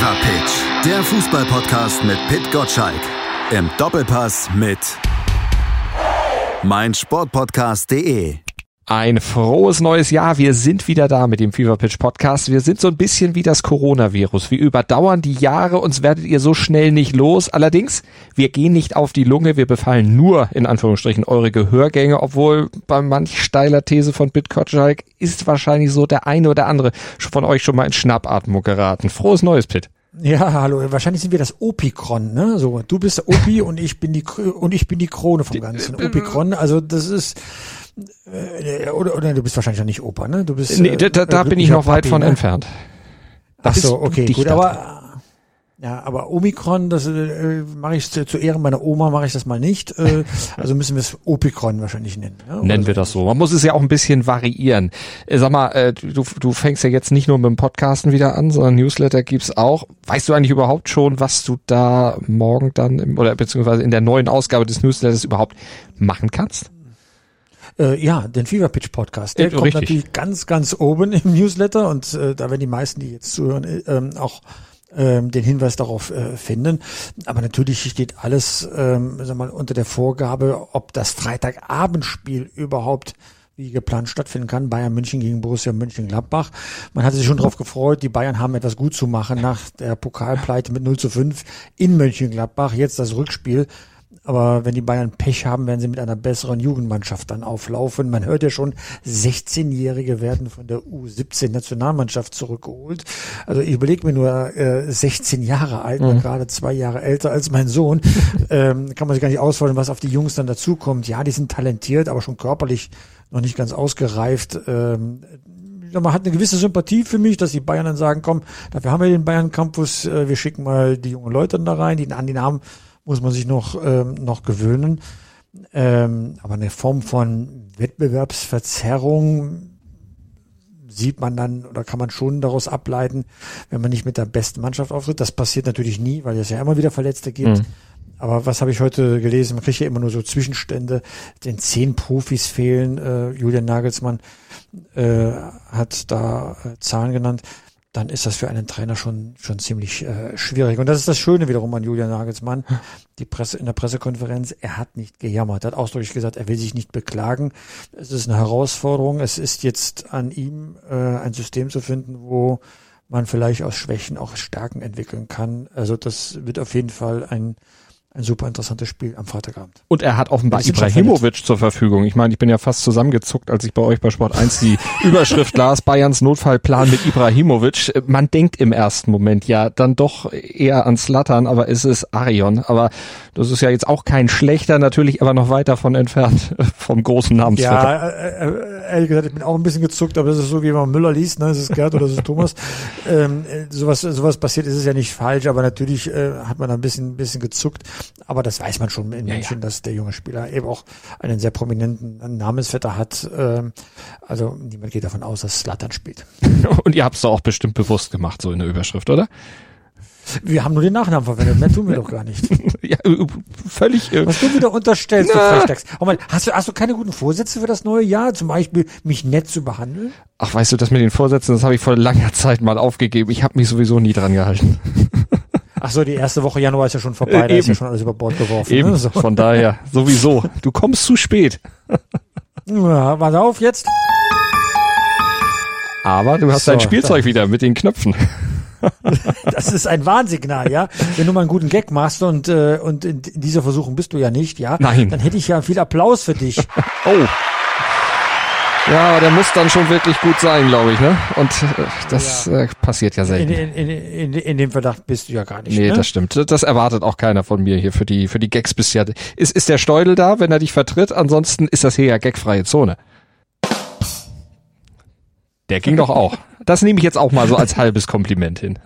Fever Pitch, der Fußballpodcast mit Pit Gottschalk. Im Doppelpass mit meinsportpodcast.de. Ein frohes neues Jahr. Wir sind wieder da mit dem Fever Pitch Podcast. Wir sind so ein bisschen wie das Coronavirus. Wir überdauern die Jahre, uns werdet ihr so schnell nicht los. Allerdings, wir gehen nicht auf die Lunge. Wir befallen nur, in Anführungsstrichen, eure Gehörgänge, obwohl bei manch steiler These von Bitkotschalk ist wahrscheinlich so der eine oder andere von euch schon mal in Schnappatmung geraten. Frohes neues, Pit. Ja, hallo. Wahrscheinlich sind wir das Opikron, ne? So, du bist der Opi und ich bin die und ich bin die Krone vom Ganzen. Opikron, also das ist äh, oder, oder du bist wahrscheinlich noch nicht Opa, ne? Du bist. Nee, da, da, da bin ich noch weit Papi, von ne? entfernt. Ach so, okay, gut, aber ja, aber Omikron, das äh, mache ich zu, zu Ehren meiner Oma mache ich das mal nicht. Äh, also müssen wir es Opikron wahrscheinlich nennen. Oder Nennen wir das so. Man muss es ja auch ein bisschen variieren. Äh, Sag mal, äh, du, du fängst ja jetzt nicht nur mit dem Podcasten wieder an, sondern Newsletter gibt's auch. Weißt du eigentlich überhaupt schon, was du da morgen dann im, oder beziehungsweise in der neuen Ausgabe des Newsletters überhaupt machen kannst? Äh, ja, den Fever Pitch Podcast. Der Äh, kommt richtig. natürlich ganz, ganz oben im Newsletter und äh, da werden die meisten, die jetzt zuhören, äh, ähm, auch ähm, den Hinweis darauf äh, finden. Aber natürlich steht alles ähm, sag mal, unter der Vorgabe, ob das Freitagabendspiel überhaupt wie geplant stattfinden kann. Bayern München gegen Borussia Mönchengladbach. Man hatte sich schon darauf gefreut, die Bayern haben etwas gut zu machen nach der Pokalpleite mit 0 zu 5 in Mönchengladbach. Jetzt das Rückspiel. Aber wenn die Bayern Pech haben, werden sie mit einer besseren Jugendmannschaft dann auflaufen. Man hört ja schon, 16-Jährige werden von der U17-Nationalmannschaft zurückgeholt. Also ich überlege mir nur, äh, 16 Jahre alt, Mhm. gerade zwei Jahre älter als mein Sohn, ähm, kann man sich gar nicht ausfallen, was auf die Jungs dann dazukommt. Ja, die sind talentiert, aber schon körperlich noch nicht ganz ausgereift. Ähm, man hat eine gewisse Sympathie für mich, dass die Bayern dann sagen, komm, dafür haben wir den Bayern Campus, äh, wir schicken mal die jungen Leute da rein, die an die Namen muss man sich noch, ähm, noch gewöhnen. Ähm, aber eine Form von Wettbewerbsverzerrung sieht man dann oder kann man schon daraus ableiten, wenn man nicht mit der besten Mannschaft auftritt. Das passiert natürlich nie, weil es ja immer wieder Verletzte gibt. Mhm. Aber was habe ich heute gelesen? Man kriegt ja immer nur so Zwischenstände. Den zehn Profis fehlen. Äh, Julian Nagelsmann äh, hat da äh, Zahlen genannt. Dann ist das für einen Trainer schon schon ziemlich äh, schwierig. Und das ist das Schöne wiederum an Julian Nagelsmann. Die Presse in der Pressekonferenz, er hat nicht gejammert. Er hat ausdrücklich gesagt, er will sich nicht beklagen. Es ist eine Herausforderung. Es ist jetzt an ihm, äh, ein System zu finden, wo man vielleicht aus Schwächen auch Stärken entwickeln kann. Also das wird auf jeden Fall ein ein super interessantes Spiel am Freitagabend. Und er hat offenbar Ibrahimovic zur Verfügung. Ich meine, ich bin ja fast zusammengezuckt, als ich bei euch bei Sport 1 die Überschrift las, Bayerns Notfallplan mit Ibrahimovic. Man denkt im ersten Moment ja dann doch eher an Slattern, aber es ist Arion. Aber das ist ja jetzt auch kein schlechter, natürlich aber noch weit davon entfernt vom großen Namensvetter. Ja, äh, äh, ehrlich gesagt, ich bin auch ein bisschen gezuckt, aber das ist so, wie man Müller liest, ne? Das ist Gerd oder das ist Thomas. ähm, äh, sowas, sowas passiert, ist es ja nicht falsch, aber natürlich äh, hat man da ein bisschen, ein bisschen gezuckt. Aber das weiß man schon in Ja, München, ja. dass der junge Spieler eben auch einen sehr prominenten Namensvetter hat. Ähm, also niemand geht davon aus, dass Slattern spielt. Und ihr habt es doch auch bestimmt bewusst gemacht, so in der Überschrift, oder? Wir haben nur den Nachnamen verwendet, mehr tun wir doch gar nicht. Ja, äh, völlig. äh, Was du wieder unterstellst, du Na. Frechdachs. Oh Mann, hast du, hast du keine guten Vorsätze für das neue Jahr? Zum Beispiel, mich nett zu behandeln? Ach, weißt du, das mit den Vorsätzen, das habe ich vor langer Zeit mal aufgegeben. Ich habe mich sowieso nie dran gehalten. Ach so, die erste Woche Januar ist ja schon vorbei, Äh, da ist ja schon alles über Bord geworfen. Eben, Ne? So. von daher, sowieso. Du kommst zu spät. Ja, pass auf jetzt. Aber du hast So, dein Spielzeug wieder mit den Knöpfen. Das ist ein Warnsignal, ja. Wenn du mal einen guten Gag machst und, äh, und in dieser Versuchung bist du ja nicht, ja. Nein. Dann hätte ich ja viel Applaus für dich. Oh. Ja, aber der muss dann schon wirklich gut sein, glaube ich, ne? Und äh, das äh, passiert ja selten. in, in, in, in dem Verdacht bist du ja gar nicht. Nee, ne? das stimmt. Das erwartet auch keiner von mir hier für die für die Gags bisher. Ist ist der Steudel da, wenn er dich vertritt? Ansonsten ist das hier ja gagfreie Zone. Der ging doch auch. Das nehme ich jetzt auch mal so als halbes Kompliment hin.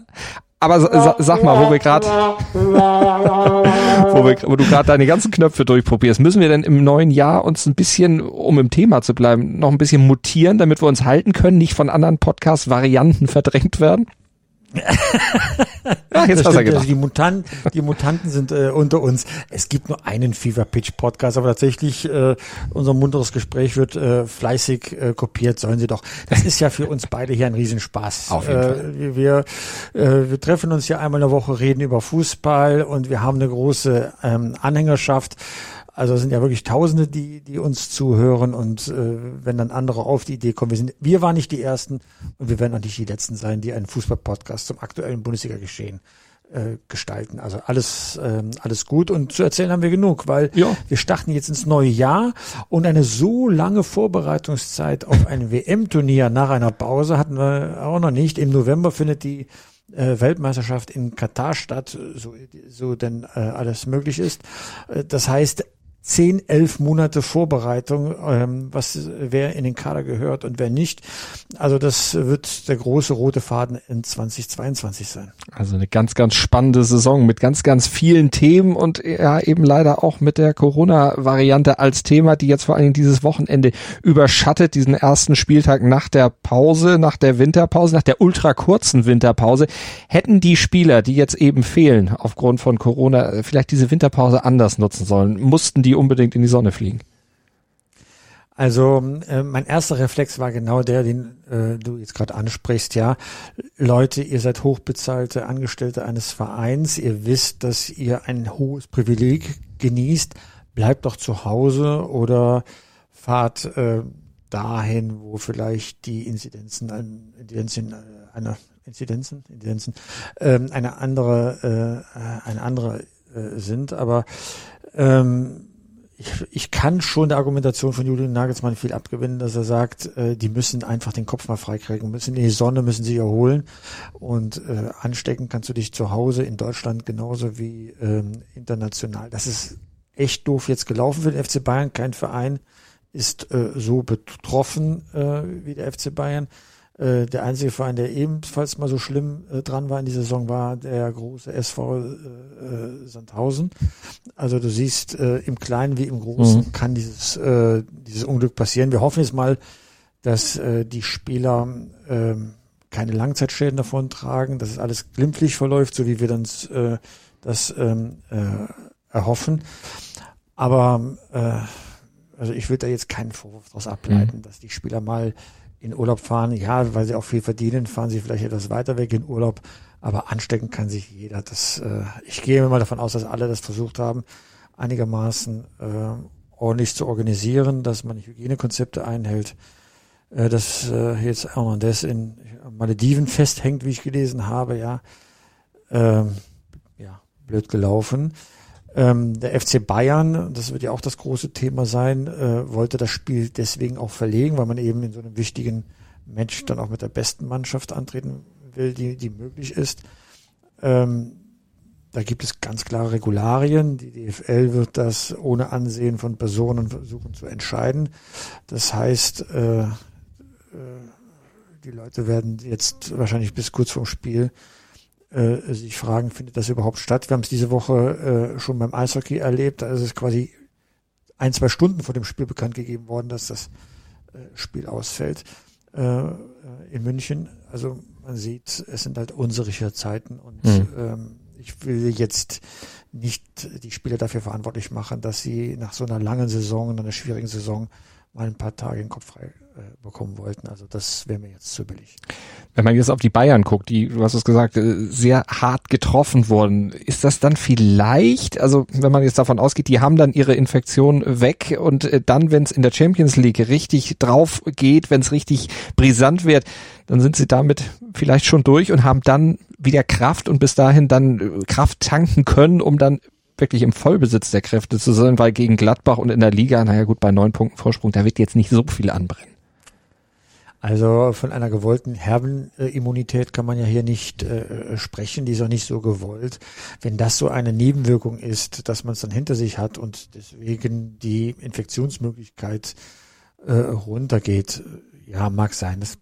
Aber sa sa sag mal, wo wir gerade, wo, wo du gerade deine ganzen Knöpfe durchprobierst, müssen wir denn im neuen Jahr uns ein bisschen, um im Thema zu bleiben, noch ein bisschen mutieren, damit wir uns halten können, nicht von anderen Podcast-Varianten verdrängt werden? Ja, jetzt hast du also die, Mutanten, die Mutanten sind äh, unter uns. Es gibt nur einen Fever Pitch Podcast, aber tatsächlich äh, unser munteres Gespräch wird äh, fleißig äh, kopiert. Sollen sie doch. Das ist ja für uns beide hier ein Riesenspaß. Auf jeden Fall. Äh, wir, äh, wir treffen uns ja einmal in der Woche, reden über Fußball und wir haben eine große ähm, Anhängerschaft. Also es sind ja wirklich Tausende, die, die uns zuhören und äh, wenn dann andere auf die Idee kommen, wir sind, wir waren nicht die Ersten und wir werden auch nicht die Letzten sein, die einen Fußball-Podcast zum aktuellen Bundesliga-Geschehen äh, gestalten. Also alles, ähm, alles gut und zu erzählen haben wir genug, weil ja. wir starten jetzt ins neue Jahr und eine so lange Vorbereitungszeit auf ein WM-Turnier nach einer Pause hatten wir auch noch nicht. Im November findet die äh, Weltmeisterschaft in Katar statt, so, so denn äh, alles möglich ist. Äh, das heißt, zehn, elf Monate Vorbereitung, ähm, was wer in den Kader gehört und wer nicht. Also das wird der große rote Faden in 2022 sein. Also eine ganz, ganz spannende Saison mit ganz, ganz vielen Themen und ja eben leider auch mit der Corona-Variante als Thema, die jetzt vor allen Dingen dieses Wochenende überschattet, diesen ersten Spieltag nach der Pause, nach der Winterpause, nach der ultra kurzen Winterpause. Hätten die Spieler, die jetzt eben fehlen aufgrund von Corona, vielleicht diese Winterpause anders nutzen sollen, mussten die unbedingt in die Sonne fliegen? Also äh, mein erster Reflex war genau der, den äh, du jetzt gerade ansprichst. Ja, Leute, ihr seid hochbezahlte Angestellte eines Vereins. Ihr wisst, dass ihr ein hohes Privileg genießt. Bleibt doch zu Hause oder fahrt äh, dahin, wo vielleicht die Inzidenzen, ein, Inzidenzen äh, einer Inzidenzen, Inzidenzen, ähm, eine andere, äh, eine andere äh, sind. Aber ähm, ich, ich kann schon der Argumentation von Julian Nagelsmann viel abgewinnen, dass er sagt, äh, die müssen einfach den Kopf mal freikriegen, müssen in die Sonne, müssen sich erholen und äh, anstecken kannst du dich zu Hause in Deutschland genauso wie ähm, international. Das ist echt doof jetzt gelaufen für den FC Bayern. Kein Verein ist äh, so betroffen äh, wie der FC Bayern. Äh, der einzige Verein, der ebenfalls mal so schlimm äh, dran war in dieser Saison, war der große SV äh, äh, Sandhausen. Also du siehst, äh, im Kleinen wie im Großen mhm. kann dieses, dieses Unglück passieren. Wir hoffen jetzt mal, dass die Spieler äh, keine Langzeitschäden davon tragen, dass es alles glimpflich verläuft, so wie wir uns äh, das ähm, äh, erhoffen. Aber also ich würde da jetzt keinen Vorwurf daraus ableiten, mhm. dass die Spieler mal in Urlaub fahren. Ja, weil sie auch viel verdienen, fahren sie vielleicht etwas weiter weg in Urlaub. Aber anstecken kann sich jeder. Das, äh, ich gehe mal davon aus, dass alle das versucht haben, einigermaßen äh, ordentlich zu organisieren, dass man Hygienekonzepte einhält. Äh, dass äh, jetzt Hernandez in Malediven festhängt, wie ich gelesen habe, ja. Ähm, ja, blöd gelaufen. Ähm, der FC Bayern, das wird ja auch das große Thema sein, äh, wollte das Spiel deswegen auch verlegen, weil man eben in so einem wichtigen Match dann auch mit der besten Mannschaft antreten will, die, die möglich ist. Ähm, da gibt es ganz klare Regularien. Die DFL wird das ohne Ansehen von Personen versuchen zu entscheiden. Das heißt, äh, äh, die Leute werden jetzt wahrscheinlich bis kurz vorm Spiel äh, sich fragen, findet das überhaupt statt? Wir haben es diese Woche äh, schon beim Eishockey erlebt. Da ist es quasi ein, zwei Stunden vor dem Spiel bekannt gegeben worden, dass das äh, Spiel ausfällt äh, in München. Also man sieht, es sind halt unsichere Zeiten und mhm. ähm, ich will jetzt nicht die Spieler dafür verantwortlich machen, dass sie nach so einer langen Saison, einer schwierigen Saison mal ein paar Tage den Kopf frei äh, bekommen wollten. Also das wäre mir jetzt zu billig. Wenn man jetzt auf die Bayern guckt, die, du hast es gesagt, äh, sehr hart getroffen wurden, ist das dann vielleicht, also wenn man jetzt davon ausgeht, die haben dann ihre Infektion weg und äh, dann, wenn es in der Champions League richtig drauf geht, wenn es richtig brisant wird, dann sind sie damit vielleicht schon durch und haben dann wieder Kraft und bis dahin dann Kraft tanken können, um dann wirklich im Vollbesitz der Kräfte zu sein, weil gegen Gladbach und in der Liga, naja gut, bei neun Punkten Vorsprung, da wird jetzt nicht so viel anbrennen. Also von einer gewollten Herbenimmunität kann man ja hier nicht äh, sprechen, die ist auch nicht so gewollt. Wenn das so eine Nebenwirkung ist, dass man es dann hinter sich hat und deswegen die Infektionsmöglichkeit äh, runtergeht, ja, mag sein. Das,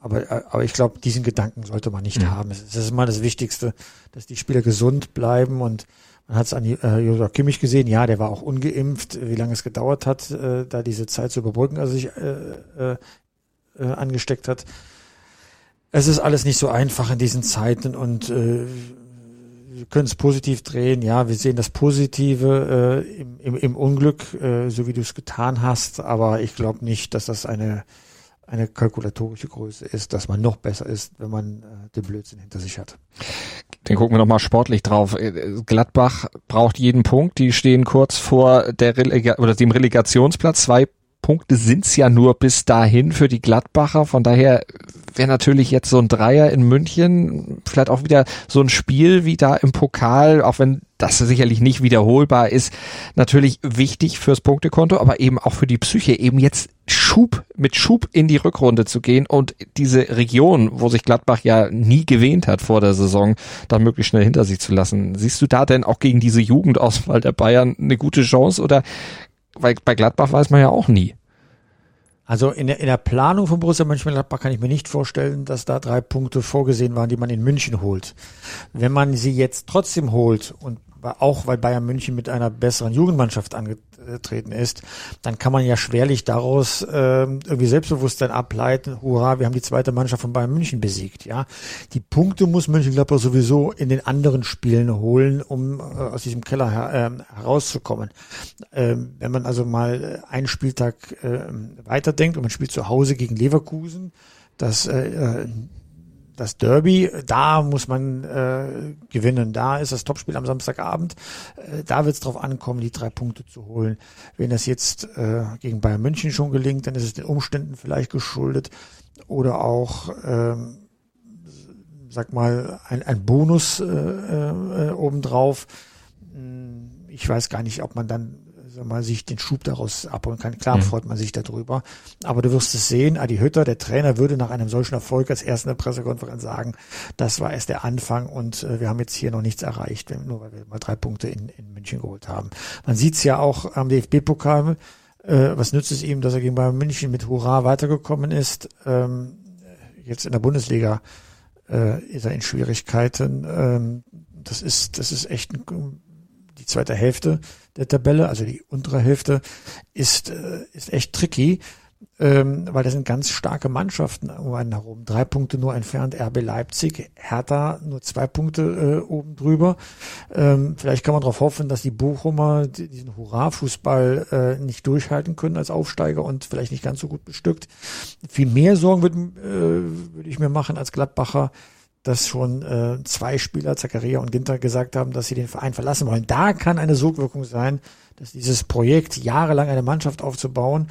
aber, aber ich glaube, diesen Gedanken sollte man nicht mhm. haben. Es ist mal das Wichtigste, dass die Spieler gesund bleiben und man hat es an äh, Josua Kimmich gesehen, ja, der war auch ungeimpft, wie lange es gedauert hat, äh, da diese Zeit zu überbrücken, also sich äh, äh, äh, angesteckt hat. Es ist alles nicht so einfach in diesen Zeiten und äh, wir können es positiv drehen. Ja, wir sehen das Positive äh, im, im, im Unglück, äh, so wie du es getan hast. Aber ich glaube nicht, dass das eine eine kalkulatorische Größe ist, dass man noch besser ist, wenn man äh, den Blödsinn hinter sich hat. Den gucken wir nochmal sportlich drauf. Äh, Gladbach braucht jeden Punkt. Die stehen kurz vor der Relega oder dem Relegationsplatz. Zwei Punkte sind's ja nur bis dahin für die Gladbacher. Von daher wäre natürlich jetzt so ein Dreier in München vielleicht auch wieder so ein Spiel wie da im Pokal, auch wenn das sicherlich nicht wiederholbar ist, natürlich wichtig fürs Punktekonto, aber eben auch für die Psyche, eben jetzt Schub, mit Schub in die Rückrunde zu gehen und diese Region, wo sich Gladbach ja nie gewähnt hat vor der Saison, dann möglichst schnell hinter sich zu lassen. Siehst du da denn auch gegen diese Jugendauswahl der Bayern eine gute Chance oder weil bei Gladbach weiß man ja auch nie. Also in der, in der Planung von Borussia Mönchengladbach kann ich mir nicht vorstellen, dass da drei Punkte vorgesehen waren, die man in München holt. Wenn man sie jetzt trotzdem holt und auch weil Bayern München mit einer besseren Jugendmannschaft angetreten ist, dann kann man ja schwerlich daraus äh, irgendwie Selbstbewusstsein ableiten, hurra, wir haben die zweite Mannschaft von Bayern München besiegt. Ja, Die Punkte muss Mönchengladbach sowieso in den anderen Spielen holen, um äh, aus diesem Keller her, äh, herauszukommen. Ähm, wenn man also mal einen Spieltag äh, weiterdenkt und man spielt zu Hause gegen Leverkusen, das äh, äh das Derby, da muss man äh, gewinnen. Da ist das Topspiel am Samstagabend. Äh, da wird es darauf ankommen, die drei Punkte zu holen. Wenn das jetzt äh, gegen Bayern München schon gelingt, dann ist es den Umständen vielleicht geschuldet oder auch, ähm, sag mal, ein, ein Bonus äh, äh, obendrauf. Hm, ich weiß gar nicht, ob man dann sag mal, sich den Schub daraus abholen kann. Klar mhm. freut man sich darüber. Aber du wirst es sehen, Adi Hütter, der Trainer, würde nach einem solchen Erfolg als erster in der Pressekonferenz sagen, das war erst der Anfang und äh, wir haben jetzt hier noch nichts erreicht, nur weil wir mal drei Punkte in, in München geholt haben. Man sieht es ja auch am DFB-Pokal, äh, was nützt es ihm, dass er gegen Bayern München mit Hurra weitergekommen ist. Ähm, jetzt in der Bundesliga äh, ist er in Schwierigkeiten. Ähm, das ist, das ist echt ein die zweite Hälfte der Tabelle, also die untere Hälfte, ist, äh, ist echt tricky, ähm, weil da sind ganz starke Mannschaften um einen herum. Drei Punkte nur entfernt, RB Leipzig, Hertha nur zwei Punkte äh, oben drüber. Ähm, vielleicht kann man darauf hoffen, dass die Bochumer diesen Hurra-Fußball äh, nicht durchhalten können als Aufsteiger und vielleicht nicht ganz so gut bestückt. Viel mehr Sorgen würde äh, würd ich mir machen als Gladbacher, dass schon äh, zwei Spieler, Zakaria und Ginter, gesagt haben, dass sie den Verein verlassen wollen. Da kann eine Sogwirkung sein, dass dieses Projekt, jahrelang eine Mannschaft aufzubauen,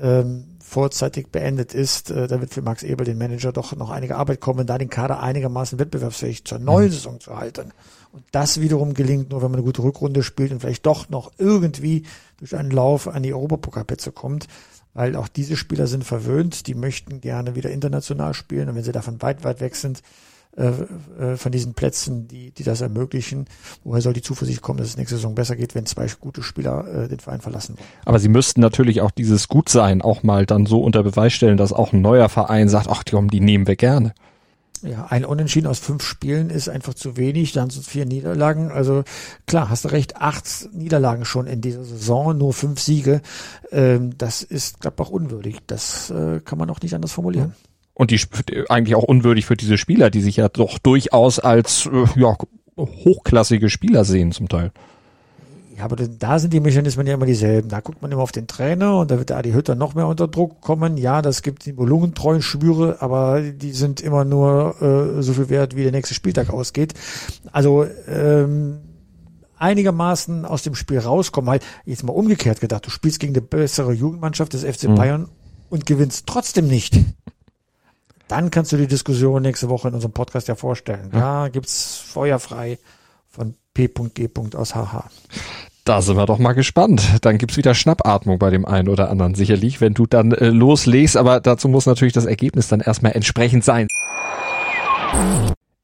ähm, vorzeitig beendet ist. Äh, da wird für Max Ebel, den Manager, doch noch einige Arbeit kommen, da den Kader einigermaßen wettbewerbsfähig zur neuen mhm. Saison zu halten. Und das wiederum gelingt nur, wenn man eine gute Rückrunde spielt und vielleicht doch noch irgendwie durch einen Lauf an die Europapokalplätze kommt weil auch diese Spieler sind verwöhnt, die möchten gerne wieder international spielen und wenn sie davon weit, weit weg sind, äh, äh, von diesen Plätzen, die, die das ermöglichen. Woher soll die Zuversicht kommen, dass es nächste Saison besser geht, wenn zwei gute Spieler äh, den Verein verlassen wollen? Aber sie müssten natürlich auch dieses Gutsein auch mal dann so unter Beweis stellen, dass auch ein neuer Verein sagt, ach, die, die nehmen wir gerne. Ja, ein Unentschieden aus fünf Spielen ist einfach zu wenig. Dann sind es vier Niederlagen. Also klar, hast du recht, acht Niederlagen schon in dieser Saison, nur fünf Siege. Ähm, das ist Gladbach unwürdig. Das äh, kann man auch nicht anders formulieren. Ja. Und die eigentlich auch unwürdig für diese Spieler, die sich ja doch durchaus als äh, ja, hochklassige Spieler sehen zum Teil. Ja, aber da sind die Mechanismen ja immer dieselben. Da guckt man immer auf den Trainer und da wird der Adi Hütter noch mehr unter Druck kommen. Ja, das gibt die Volumentreuen Schwüre, aber die sind immer nur äh, so viel wert, wie der nächste Spieltag ausgeht. Also ähm, einigermaßen aus dem Spiel rauskommen. Halt jetzt mal umgekehrt gedacht, du spielst gegen eine bessere Jugendmannschaft des FC mhm. Bayern mhm. und gewinnst trotzdem nicht dann kannst du die Diskussion nächste Woche in unserem Podcast ja vorstellen. Ja, ja gibt's feuerfrei von P.G. aus HH. Da sind wir doch mal gespannt. Dann gibt's wieder Schnappatmung bei dem einen oder anderen sicherlich, wenn du dann äh, loslegst. Aber dazu muss natürlich das Ergebnis dann erstmal entsprechend sein.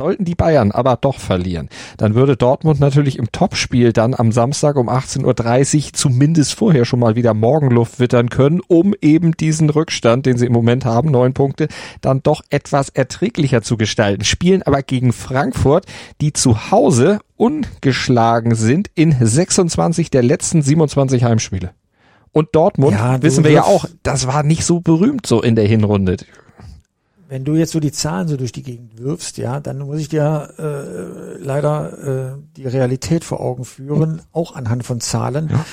Sollten die Bayern aber doch verlieren, dann würde Dortmund natürlich im Topspiel dann am Samstag um 18.30 Uhr zumindest vorher schon mal wieder Morgenluft wittern können, um eben diesen Rückstand, den sie im Moment haben, neun Punkte, dann doch etwas erträglicher zu gestalten. Spielen aber gegen Frankfurt, die zu Hause ungeschlagen sind in 26 der letzten 27 Heimspiele. Und Dortmund, ja, wissen wir ja auch, das war nicht so berühmt so in der Hinrunde wenn du jetzt so die Zahlen so durch die Gegend wirfst, ja, dann muss ich dir äh, leider äh, die Realität vor Augen führen, auch anhand von Zahlen. Ja.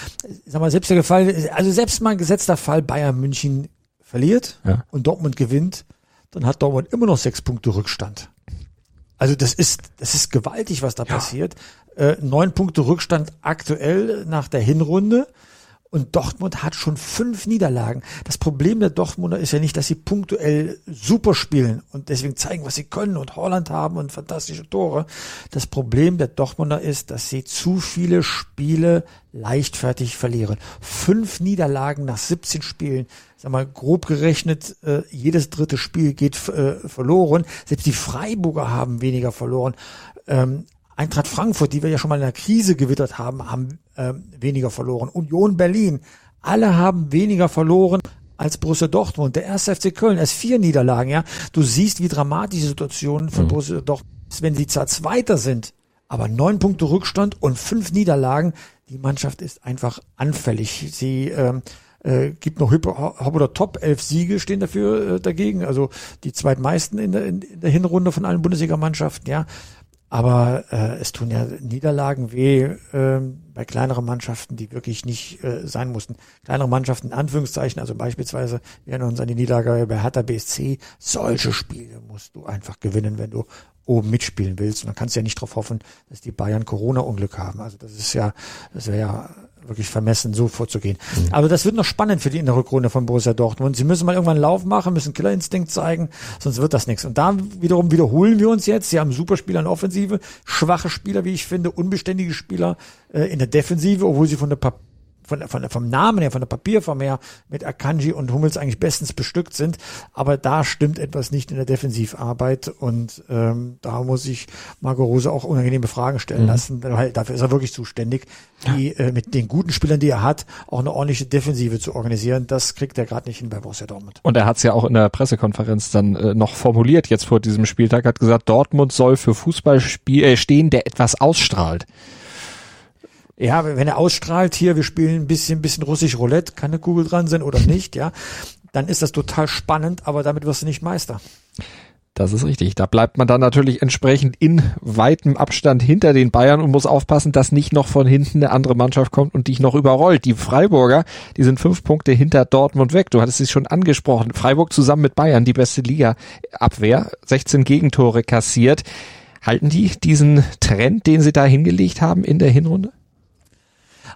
Sag mal, selbst der Fall, also selbst mal ein gesetzter Fall Bayern München verliert ja. und Dortmund gewinnt, dann hat Dortmund immer noch sechs Punkte Rückstand. Also das ist, das ist gewaltig, was da ja. passiert. Äh, neun Punkte Rückstand aktuell nach der Hinrunde. Und Dortmund hat schon fünf Niederlagen. Das Problem der Dortmunder ist ja nicht, dass sie punktuell super spielen und deswegen zeigen, was sie können und Holland haben und fantastische Tore. Das Problem der Dortmunder ist, dass sie zu viele Spiele leichtfertig verlieren. Fünf Niederlagen nach 17 Spielen. Sag mal, grob gerechnet, äh, jedes dritte Spiel geht äh, verloren. Selbst die Freiburger haben weniger verloren. Ähm, Eintracht Frankfurt, die wir ja schon mal in der Krise gewittert haben, haben äh, weniger verloren. Union Berlin, alle haben weniger verloren als Borussia Dortmund. Der erste FC Köln, erst vier Niederlagen, ja. Du siehst, wie dramatisch die Situation von mhm. Borussia Dortmund ist, wenn sie zwar Zweiter sind, aber neun Punkte Rückstand und fünf Niederlagen. Die Mannschaft ist einfach anfällig. Sie ähm, äh, gibt noch Hop oder Top, elf Siege stehen dafür äh, dagegen, also die zweitmeisten in der, in der Hinrunde von allen Bundesligamannschaften, ja. Aber äh, es tun ja Niederlagen weh äh, bei kleineren Mannschaften, die wirklich nicht äh, sein mussten. Kleinere Mannschaften in Anführungszeichen, also beispielsweise, wir erinnern uns an die Niederlage bei Hertha BSC. Solche Spiele musst du einfach gewinnen, wenn du oben mitspielen willst. Und dann kannst du ja nicht darauf hoffen, dass die Bayern Corona-Unglück haben. Also das ist ja, das wäre ja wirklich vermessen, so vorzugehen. Mhm. Aber das wird noch spannend für die in der von Borussia Dortmund. Sie müssen mal irgendwann einen Lauf machen, müssen Killerinstinkt zeigen, sonst wird das nichts. Und da wiederum wiederholen wir uns jetzt. Sie haben super Spieler in Offensive, schwache Spieler, wie ich finde, unbeständige Spieler äh, in der Defensive, obwohl sie von der von, von, vom Namen her, von der Papierform her mit Akanji und Hummels eigentlich bestens bestückt sind. Aber da stimmt etwas nicht in der Defensivarbeit und ähm, da muss ich Marco Rose auch unangenehme Fragen stellen mhm. lassen, weil dafür ist er wirklich zuständig, die äh, mit den guten Spielern, die er hat, auch eine ordentliche Defensive zu organisieren. Das kriegt er gerade nicht hin bei Borussia Dortmund. Und er hat es ja auch in der Pressekonferenz dann äh, noch formuliert, jetzt vor diesem Spieltag, hat gesagt, Dortmund soll für Fußball äh, stehen, der etwas ausstrahlt ja, wenn er ausstrahlt, hier, wir spielen ein bisschen, bisschen russisch Roulette, kann eine Kugel dran sein oder nicht, ja, dann ist das total spannend, aber damit wirst du nicht Meister. Das ist richtig. Da bleibt man dann natürlich entsprechend in weitem Abstand hinter den Bayern und muss aufpassen, dass nicht noch von hinten eine andere Mannschaft kommt und dich noch überrollt. Die Freiburger, die sind fünf Punkte hinter Dortmund weg. Du hattest es schon angesprochen. Freiburg zusammen mit Bayern, die beste Liga-Abwehr, 16 Gegentore kassiert. Halten die diesen Trend, den sie da hingelegt haben in der Hinrunde?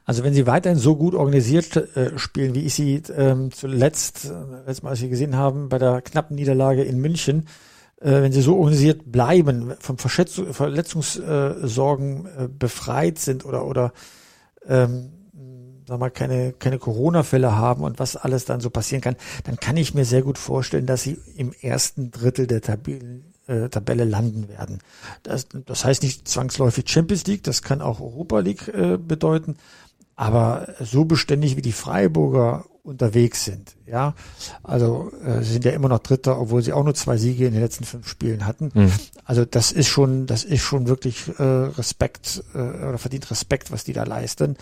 Also wenn sie weiterhin so gut organisiert äh, spielen, wie ich sie ähm, zuletzt, äh, letztes Mal, als wir gesehen haben, bei der knappen Niederlage in München, äh, wenn sie so organisiert bleiben, von Verschätzung, Verletzungssorgen äh, befreit sind oder oder ähm, sag mal, keine, keine Corona-Fälle haben und was alles dann so passieren kann, dann kann ich mir sehr gut vorstellen, dass sie im ersten Drittel der Tabellen, äh, Tabelle landen werden. Das, das heißt nicht zwangsläufig Champions League, das kann auch Europa League äh, bedeuten, aber so beständig wie die Freiburger unterwegs sind, ja, also äh, sie sind ja immer noch Dritter, obwohl sie auch nur zwei Siege in den letzten fünf Spielen hatten. Mhm. Also das ist schon, das ist schon wirklich äh, Respekt äh, oder verdient Respekt, was die da leisten.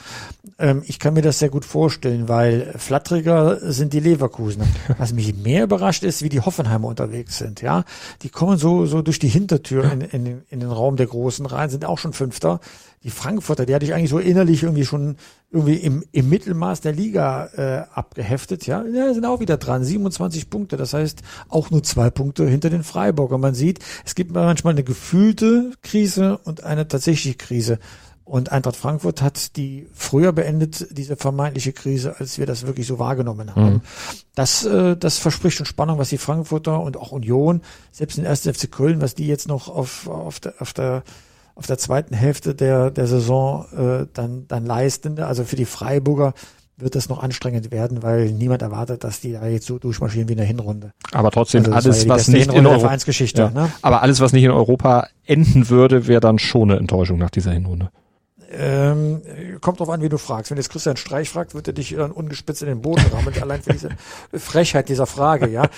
Ähm, ich kann mir das sehr gut vorstellen, weil flatteriger sind die Leverkusener. Was mich mehr überrascht ist, wie die Hoffenheimer unterwegs sind, ja, die kommen so so durch die Hintertür in, in, in den Raum der Großen rein, sind auch schon Fünfter die Frankfurter, die hatte ich eigentlich so innerlich irgendwie schon irgendwie im, im Mittelmaß der Liga äh, abgeheftet, ja, ja, sind auch wieder dran, 27 Punkte, das heißt auch nur zwei Punkte hinter den Freiburger. Man sieht, es gibt manchmal eine gefühlte Krise und eine tatsächliche Krise. Und Eintracht Frankfurt hat die früher beendet, diese vermeintliche Krise, als wir das wirklich so wahrgenommen haben. Mhm. Das, äh, das verspricht schon Spannung, was die Frankfurter und auch Union, selbst in 1. FC Köln, was die jetzt noch auf, auf der, auf der auf der zweiten Hälfte der, der Saison äh, dann, dann leisten. Also für die Freiburger, wird das noch anstrengend werden, weil niemand erwartet, dass die da jetzt so durchmarschieren wie in der Hinrunde. Aber trotzdem also alles, ja was nicht in Europa, ja. ne? aber alles, was nicht in Europa enden würde, wäre dann schon eine Enttäuschung nach dieser Hinrunde. Ähm, kommt drauf an, wie du fragst. Wenn jetzt Christian Streich fragt, wird er dich dann ungespitzt in den Boden rammen, allein für diese Frechheit dieser Frage, ja.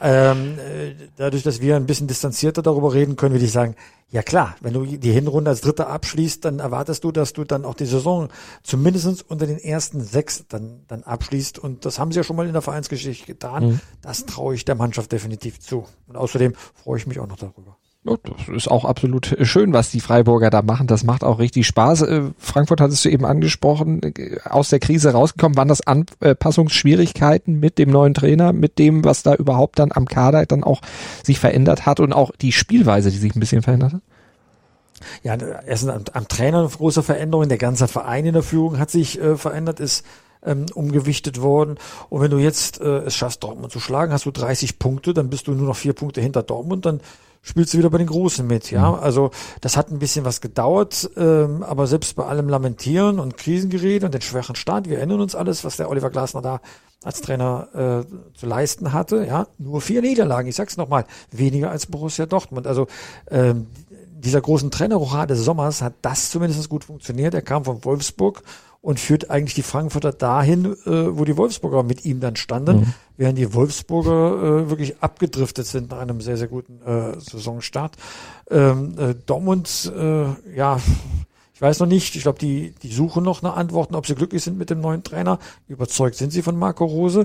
Ähm, äh, dadurch, dass wir ein bisschen distanzierter darüber reden, können wir dich sagen, ja klar, wenn du die Hinrunde als Dritter abschließt, dann erwartest du, dass du dann auch die Saison zumindestens unter den ersten sechs dann, dann abschließt. Und das haben sie ja schon mal in der Vereinsgeschichte getan. Mhm. Das traue ich der Mannschaft definitiv zu. Und außerdem freue ich mich auch noch darüber. Das ist auch absolut schön, was die Freiburger da machen. Das macht auch richtig Spaß. Äh, Frankfurt hattest du eben angesprochen, äh, aus der Krise rausgekommen. Waren das Anpassungsschwierigkeiten mit dem neuen Trainer, mit dem, was da überhaupt dann am Kader dann auch sich verändert hat und auch die Spielweise, die sich ein bisschen verändert hat? Ja, erstens am, am Trainer eine große Veränderung. Der ganze Verein in der Führung hat sich äh, verändert, ist ähm, umgewichtet worden. Und wenn du jetzt äh, es schaffst, Dortmund zu schlagen, hast du 30 Punkte, dann bist du nur noch vier Punkte hinter Dortmund, dann spielst du wieder bei den Großen mit, ja. Mhm. Also das hat ein bisschen was gedauert, ähm, aber selbst bei allem Lamentieren und Krisengerede und den schwachen Start, wir erinnern uns alles, was der Oliver Glasner da als Trainer äh, zu leisten hatte, ja, nur vier Niederlagen, ich sag's nochmal, weniger als Borussia Dortmund. Also ähm, dieser großen Trainerrochade des Sommers hat das zumindest gut funktioniert. Er kam von Wolfsburg und führt eigentlich die Frankfurter dahin, äh, wo die Wolfsburger mit ihm dann standen, mhm. während die Wolfsburger äh, wirklich abgedriftet sind nach einem sehr, sehr guten äh, Saisonstart. Ähm, äh, Dortmund, äh, ja, ich weiß noch nicht. Ich glaube, die, die suchen noch nach Antworten, ob sie glücklich sind mit dem neuen Trainer. Überzeugt sind sie von Marco Rose.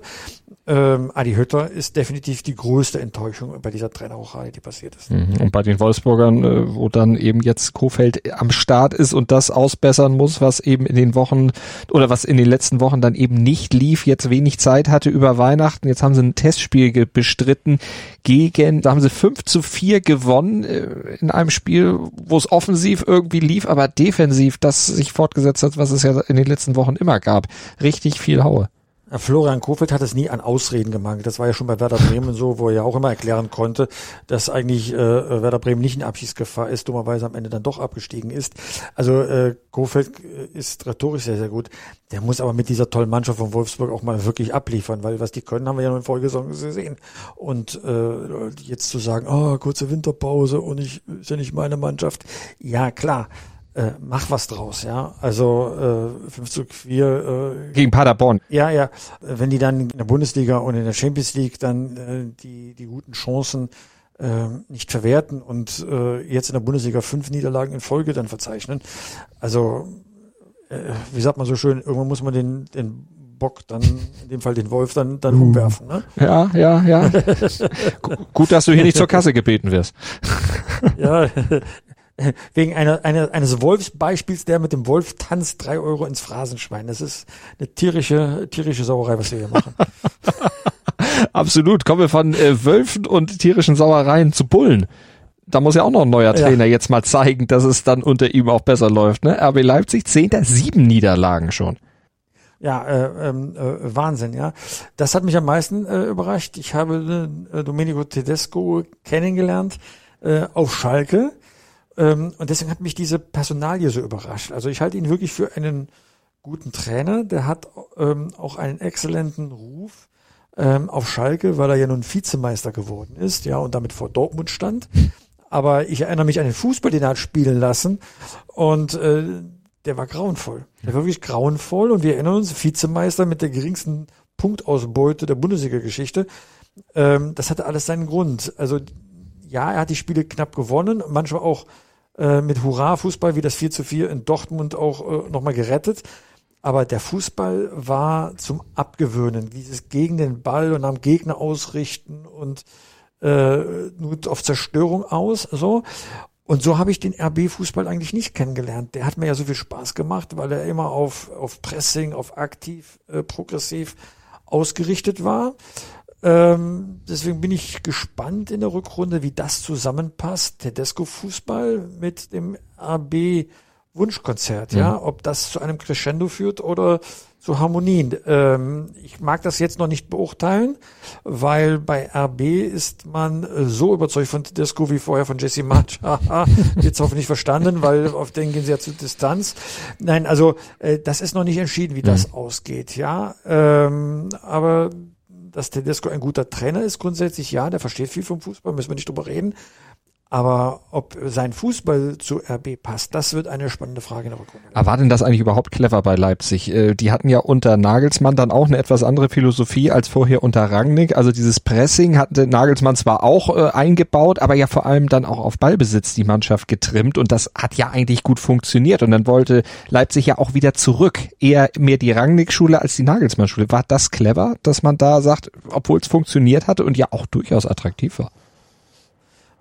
Ähm, Adi Hütter ist definitiv die größte Enttäuschung bei dieser Trainerrochade, die passiert ist. Mhm. Und bei den Wolfsburgern, äh, wo dann eben jetzt Kofeld am Start ist und das ausbessern muss, was eben in den Wochen oder was in den letzten Wochen dann eben nicht lief, jetzt wenig Zeit hatte über Weihnachten. Jetzt haben sie ein Testspiel bestritten gegen, da haben sie 5 zu 4 gewonnen äh, in einem Spiel, wo es offensiv irgendwie lief, aber defensiv das sich fortgesetzt hat, was es ja in den letzten Wochen immer gab. Richtig viel Haue. Florian Kofeld hat es nie an Ausreden gemangelt. Das war ja schon bei Werder Bremen so, wo er ja auch immer erklären konnte, dass eigentlich äh, Werder Bremen nicht in Abschiedsgefahr ist, dummerweise am Ende dann doch abgestiegen ist. Also äh, Kofeld äh, ist rhetorisch sehr, sehr gut. Der muss aber mit dieser tollen Mannschaft von Wolfsburg auch mal wirklich abliefern, weil was die können, haben wir ja in Folgesaison gesehen. Und äh, jetzt zu sagen, oh, kurze Winterpause und ich ist ja nicht meine Mannschaft. Ja, klar äh, mach was draus, ja. Also äh, 5 zu 4 äh, gegen Paderborn. Ja, ja. Wenn die dann in der Bundesliga und in der Champions League dann äh, die, die guten Chancen äh, nicht verwerten und äh, jetzt in der Bundesliga fünf Niederlagen in Folge dann verzeichnen. Also, äh, wie sagt man so schön, irgendwann muss man den, den Bock dann, in dem Fall den Wolf, dann, dann uh. umwerfen. Ne? Ja, ja, ja. Gut, dass du hier nicht zur Kasse gebeten wirst. ja, wegen einer, einer, eines Wolfsbeispiels, der mit dem Wolf tanzt, drei Euro ins Phrasenschwein. Das ist eine tierische, tierische Sauerei, was wir hier machen. Absolut. Kommen wir von äh, Wölfen und tierischen Sauereien zu Bullen. Da muss ja auch noch ein neuer Trainer ja. jetzt mal zeigen, dass es dann unter ihm auch besser läuft. Ne? RB Leipzig, zehnter, sieben Niederlagen schon. Ja, äh, ähm, äh, Wahnsinn, ja. Das hat mich am meisten äh, überrascht. Ich habe äh, Domenico Tedesco kennengelernt äh, auf Schalke und deswegen hat mich diese Personalie so überrascht. Also ich halte ihn wirklich für einen guten Trainer. Der hat ähm, auch einen exzellenten Ruf ähm, auf Schalke, weil er ja nun Vizemeister geworden ist, ja, und damit vor Dortmund stand. Aber ich erinnere mich an den Fußball, den er hat spielen lassen. Und äh, der war grauenvoll. Der war wirklich grauenvoll. Und wir erinnern uns, Vizemeister mit der geringsten Punktausbeute der Bundesliga-Geschichte. Ähm, das hatte alles seinen Grund. Also ja, er hat die Spiele knapp gewonnen, manchmal auch äh, mit Hurra-Fußball wie das 4 zu 4 in Dortmund auch äh, nochmal gerettet. Aber der Fußball war zum Abgewöhnen. Dieses gegen den Ball und am Gegner ausrichten und äh, nur auf Zerstörung aus. so. Und so habe ich den RB-Fußball eigentlich nicht kennengelernt. Der hat mir ja so viel Spaß gemacht, weil er immer auf, auf Pressing, auf aktiv, äh, progressiv ausgerichtet war. Ähm, deswegen bin ich gespannt in der Rückrunde, wie das zusammenpasst. Tedesco-Fußball mit dem AB Wunschkonzert, ja. Ob das zu einem Crescendo führt oder zu Harmonien. Ähm, ich mag das jetzt noch nicht beurteilen, weil bei RB ist man so überzeugt von Tedesco wie vorher von Jesse March. jetzt hoffentlich verstanden, weil auf den gehen sie ja zu Distanz. Nein, also äh, das ist noch nicht entschieden, wie das mhm. ausgeht. Ja, ähm, aber dass Tedesco ein guter Trainer ist, grundsätzlich ja, der versteht viel vom Fußball, müssen wir nicht drüber reden. Aber ob sein Fußball zu RB passt, das wird eine spannende Frage in der Rückrunde. Aber war denn das eigentlich überhaupt clever bei Leipzig? Äh, die hatten ja unter Nagelsmann dann auch eine etwas andere Philosophie als vorher unter Rangnick. Also dieses Pressing hatte Nagelsmann zwar auch äh, eingebaut, aber ja vor allem dann auch auf Ballbesitz die Mannschaft getrimmt und das hat ja eigentlich gut funktioniert. Und dann wollte Leipzig ja auch wieder zurück. Eher mehr die Rangnick-Schule als die Nagelsmann-Schule. War das clever, dass man da sagt, obwohl es funktioniert hatte und ja auch durchaus attraktiv war?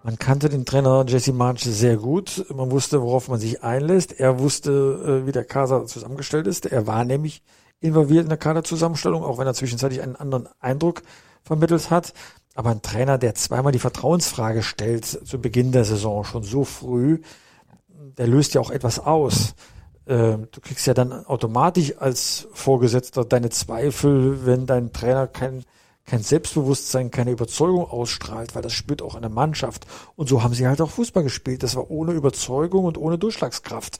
Man kannte den Trainer Jesse March sehr gut. Man wusste, worauf man sich einlässt. Er wusste, äh, wie der Kader zusammengestellt ist. Er war nämlich involviert in der Kaderzusammenstellung, auch wenn er zwischenzeitlich einen anderen Eindruck vermittelt hat. Aber ein Trainer, der zweimal die Vertrauensfrage stellt zu Beginn der Saison, schon so früh, der löst ja auch etwas aus. Ähm, du kriegst ja dann automatisch als Vorgesetzter deine Zweifel, wenn dein Trainer kein kein Selbstbewusstsein, keine Überzeugung ausstrahlt, weil das spürt auch eine Mannschaft. Und so haben sie halt auch Fußball gespielt. Das war ohne Überzeugung und ohne Durchschlagskraft.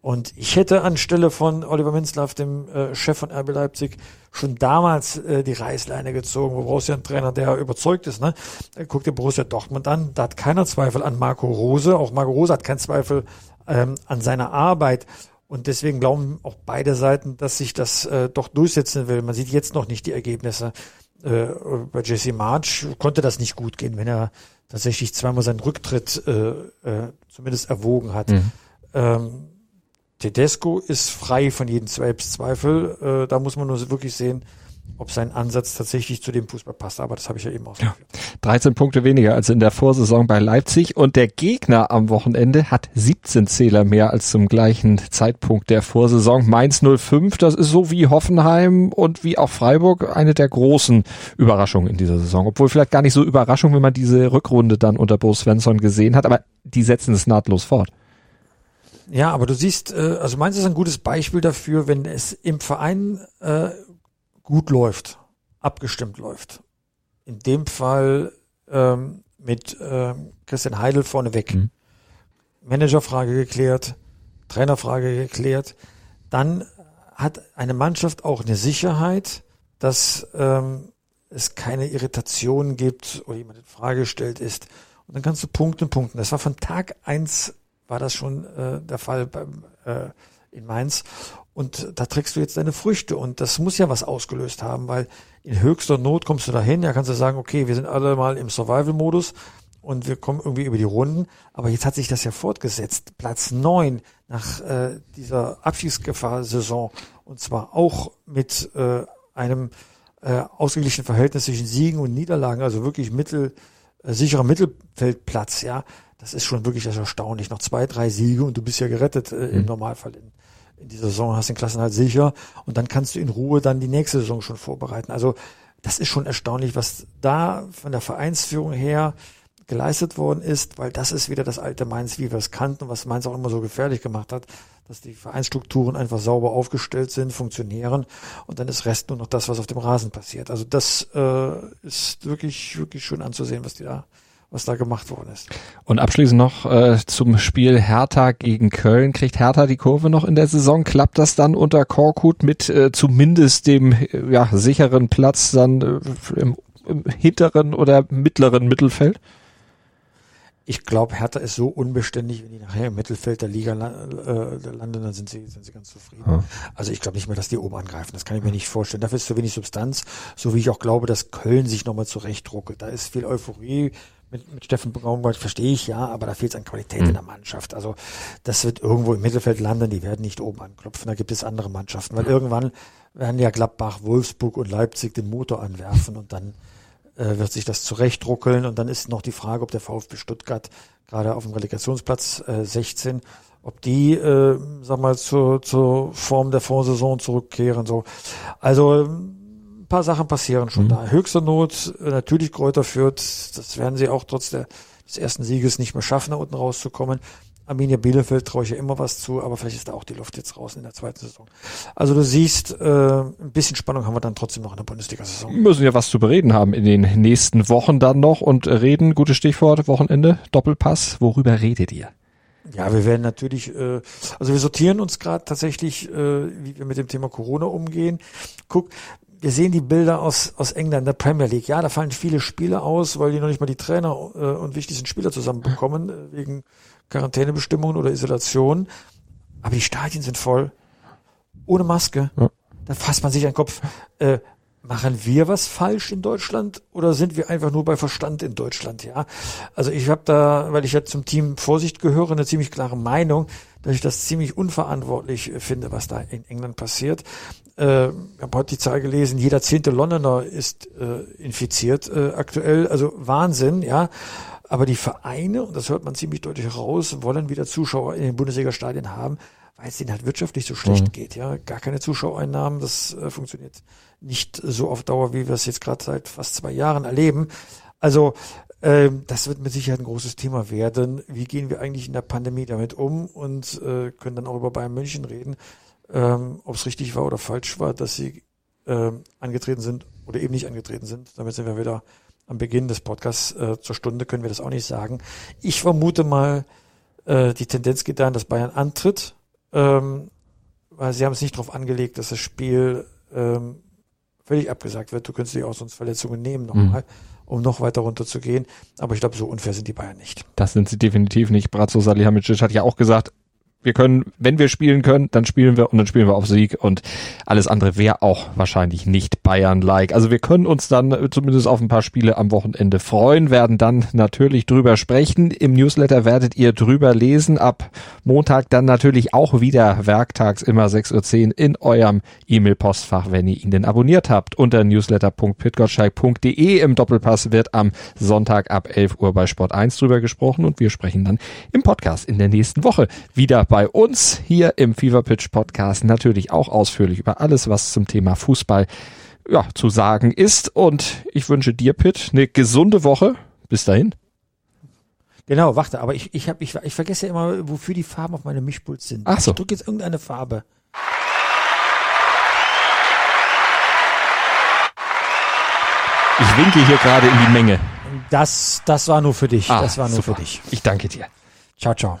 Und ich hätte anstelle von Oliver Minzlaff, dem äh, Chef von RB Leipzig, schon damals äh, die Reißleine gezogen. Wo brauchst du ja einen Trainer, der überzeugt ist, ne? Guck dir Borussia Dortmund an, da hat keiner Zweifel an Marco Rose. Auch Marco Rose hat keinen Zweifel ähm, an seiner Arbeit. Und deswegen glauben auch beide Seiten, dass sich das äh, doch durchsetzen will. Man sieht jetzt noch nicht die Ergebnisse äh, bei Jesse March konnte das nicht gut gehen, wenn er tatsächlich zweimal seinen Rücktritt äh, äh, zumindest erwogen hat. Mhm. Ähm, Tedesco ist frei von jedem Selbstzweifel. Äh, da muss man nur wirklich sehen, ob sein Ansatz tatsächlich zu dem Fußball passt. Aber das habe ich ja eben ausgeführt. Ja. 13 Punkte weniger als in der Vorsaison bei Leipzig und der Gegner am Wochenende hat 17 Zähler mehr als zum gleichen Zeitpunkt der Vorsaison. Mainz 05, das ist so wie Hoffenheim und wie auch Freiburg eine der großen Überraschungen in dieser Saison. Obwohl vielleicht gar nicht so Überraschung, wenn man diese Rückrunde dann unter Bo Svensson gesehen hat, aber die setzen es nahtlos fort. Ja, aber du siehst, äh, also Mainz ist ein gutes Beispiel dafür, wenn es im Verein äh, gut läuft, abgestimmt läuft. In dem Fall ähm, mit ähm, Christian Heidel vorneweg. Mhm. Managerfrage geklärt, Trainerfrage geklärt. Dann hat eine Mannschaft auch eine Sicherheit, dass ähm, es keine Irritationen gibt oder jemand in Frage gestellt ist. Und dann kannst du punkten, punkten. Das war von Tag eins war das schon äh, der Fall beim, äh, in Mainz. Und da trägst du jetzt deine Früchte. Und das muss ja was ausgelöst haben, weil in höchster Not kommst du dahin, ja kannst du sagen, okay, wir sind alle mal im Survival-Modus und wir kommen irgendwie über die Runden. Aber jetzt hat sich das ja fortgesetzt. Platz neun nach äh, dieser Abschiedsgefahr-Saison. Und zwar auch mit äh, einem äh, ausgeglichenen Verhältnis zwischen Siegen und Niederlagen, also wirklich mittel, äh, sicherer Mittelfeldplatz, ja. Das ist schon wirklich erstaunlich. Noch zwei, drei Siege und du bist ja gerettet äh, im mhm. Normalfall in, in dieser Saison, hast den Klassenhalt sicher und dann kannst du in Ruhe dann die nächste Saison schon vorbereiten. Also das ist schon erstaunlich, was da von der Vereinsführung her geleistet worden ist, weil das ist wieder das alte Mainz, wie wir es kannten, was Mainz auch immer so gefährlich gemacht hat, dass die Vereinsstrukturen einfach sauber aufgestellt sind, funktionieren und dann ist Rest nur noch das, was auf dem Rasen passiert. Also das äh, ist wirklich, wirklich schön anzusehen, was die da was da gemacht worden ist. Und abschließend noch äh, zum Spiel Hertha gegen Köln. Kriegt Hertha die Kurve noch in der Saison? Klappt das dann unter Korkut mit äh, zumindest dem äh, ja, sicheren Platz dann äh, im, im hinteren oder mittleren Mittelfeld? Ich glaube, Hertha ist so unbeständig, wenn die nachher im Mittelfeld der Liga äh, landen, dann sind sie, sind sie ganz zufrieden. Ja. Also ich glaube nicht mehr, dass die oben angreifen. Das kann ich mir nicht vorstellen. Dafür ist zu wenig Substanz, so wie ich auch glaube, dass Köln sich nochmal zurechtruckelt. Da ist viel Euphorie, mit, mit Steffen Baumgart verstehe ich ja, aber da fehlt es an Qualität mhm. in der Mannschaft. Also das wird irgendwo im Mittelfeld landen, die werden nicht oben anklopfen, da gibt es andere Mannschaften, weil irgendwann werden ja Gladbach, Wolfsburg und Leipzig den Motor anwerfen und dann äh, wird sich das zurechtruckeln und dann ist noch die Frage, ob der VfB Stuttgart gerade auf dem Relegationsplatz äh, 16 ob die, äh, sag mal, zur, zur Form der Vorsaison zurückkehren. So, also paar Sachen passieren schon mhm. da. Höchste Not, natürlich Kräuter führt, das werden sie auch trotz der, des ersten Sieges nicht mehr schaffen, da unten rauszukommen. Arminia Bielefeld traue ich ja immer was zu, aber vielleicht ist da auch die Luft jetzt raus in der zweiten Saison. Also du siehst, äh, ein bisschen Spannung haben wir dann trotzdem noch in der Bundesliga-Saison. Wir müssen ja was zu bereden haben in den nächsten Wochen dann noch und reden, gutes Stichwort, Wochenende, Doppelpass, worüber redet ihr? Ja, wir werden natürlich, äh, also wir sortieren uns gerade tatsächlich, äh, wie wir mit dem Thema Corona umgehen. Guck, wir sehen die Bilder aus, aus England, der Premier League. Ja, da fallen viele Spiele aus, weil die noch nicht mal die Trainer äh, und wichtigsten Spieler zusammenbekommen, äh, wegen Quarantänebestimmungen oder Isolation. Aber die Stadien sind voll. Ohne Maske. Ja. Da fasst man sich an den Kopf. Äh, machen wir was falsch in Deutschland oder sind wir einfach nur bei Verstand in Deutschland? Ja, also ich habe da, weil ich ja zum Team Vorsicht gehöre, eine ziemlich klare Meinung, dass ich das ziemlich unverantwortlich finde, was da in England passiert. Äh, ich habe heute die Zahl gelesen, jeder zehnte Londoner ist äh, infiziert äh, aktuell, also Wahnsinn, ja. Aber die Vereine, und das hört man ziemlich deutlich raus, wollen wieder Zuschauer in den Bundesliga-Stadien haben, weil es denen halt wirtschaftlich so schlecht mhm. geht. Ja, gar keine Zuschauereinnahmen, das äh, funktioniert nicht so auf Dauer, wie wir es jetzt gerade seit fast zwei Jahren erleben. Also ähm, das wird mit Sicherheit ein großes Thema werden. Wie gehen wir eigentlich in der Pandemie damit um und äh, können dann auch über Bayern München reden, ähm, ob es richtig war oder falsch war, dass sie ähm, angetreten sind oder eben nicht angetreten sind. Damit sind wir wieder am Beginn des Podcasts äh, zur Stunde, können wir das auch nicht sagen. Ich vermute mal, äh, die Tendenz geht dahin, dass Bayern antritt, ähm, weil sie haben es nicht darauf angelegt, dass das Spiel ähm, völlig abgesagt wird. Du könntest dich auch sonst Verletzungen nehmen nochmal. Mhm um noch weiter runter zu gehen. Aber ich glaube, so unfair sind die Bayern nicht. Das sind sie definitiv nicht. Brazzo Salihamidzic hat ja auch gesagt, wir können, wenn wir spielen können, dann spielen wir und dann spielen wir auf Sieg und alles andere wäre auch wahrscheinlich nicht Bayern-like. Also wir können uns dann zumindest auf ein paar Spiele am Wochenende freuen, werden dann natürlich drüber sprechen. Im Newsletter werdet ihr drüber lesen. Ab Montag dann natürlich auch wieder werktags immer 6.10 Uhr in eurem E-Mail-Postfach, wenn ihr ihn denn abonniert habt. Unter newsletter.pitgottschalk.de im Doppelpass wird am Sonntag ab 11 Uhr bei Sport 1 drüber gesprochen und wir sprechen dann im Podcast in der nächsten Woche wieder bei uns hier im Fever Pitch Podcast natürlich auch ausführlich über alles, was zum Thema Fußball ja, zu sagen ist. Und ich wünsche dir, Pitt, eine gesunde Woche. Bis dahin. Genau, warte, aber ich, ich, hab, ich, ich vergesse ja immer, wofür die Farben auf meinem Mischpult sind. Ach so. Ich drücke jetzt irgendeine Farbe. Ich winke hier gerade in die Menge. Das, das war nur für dich. Ah, das war nur super. für dich. Ich danke dir. Ciao, ciao.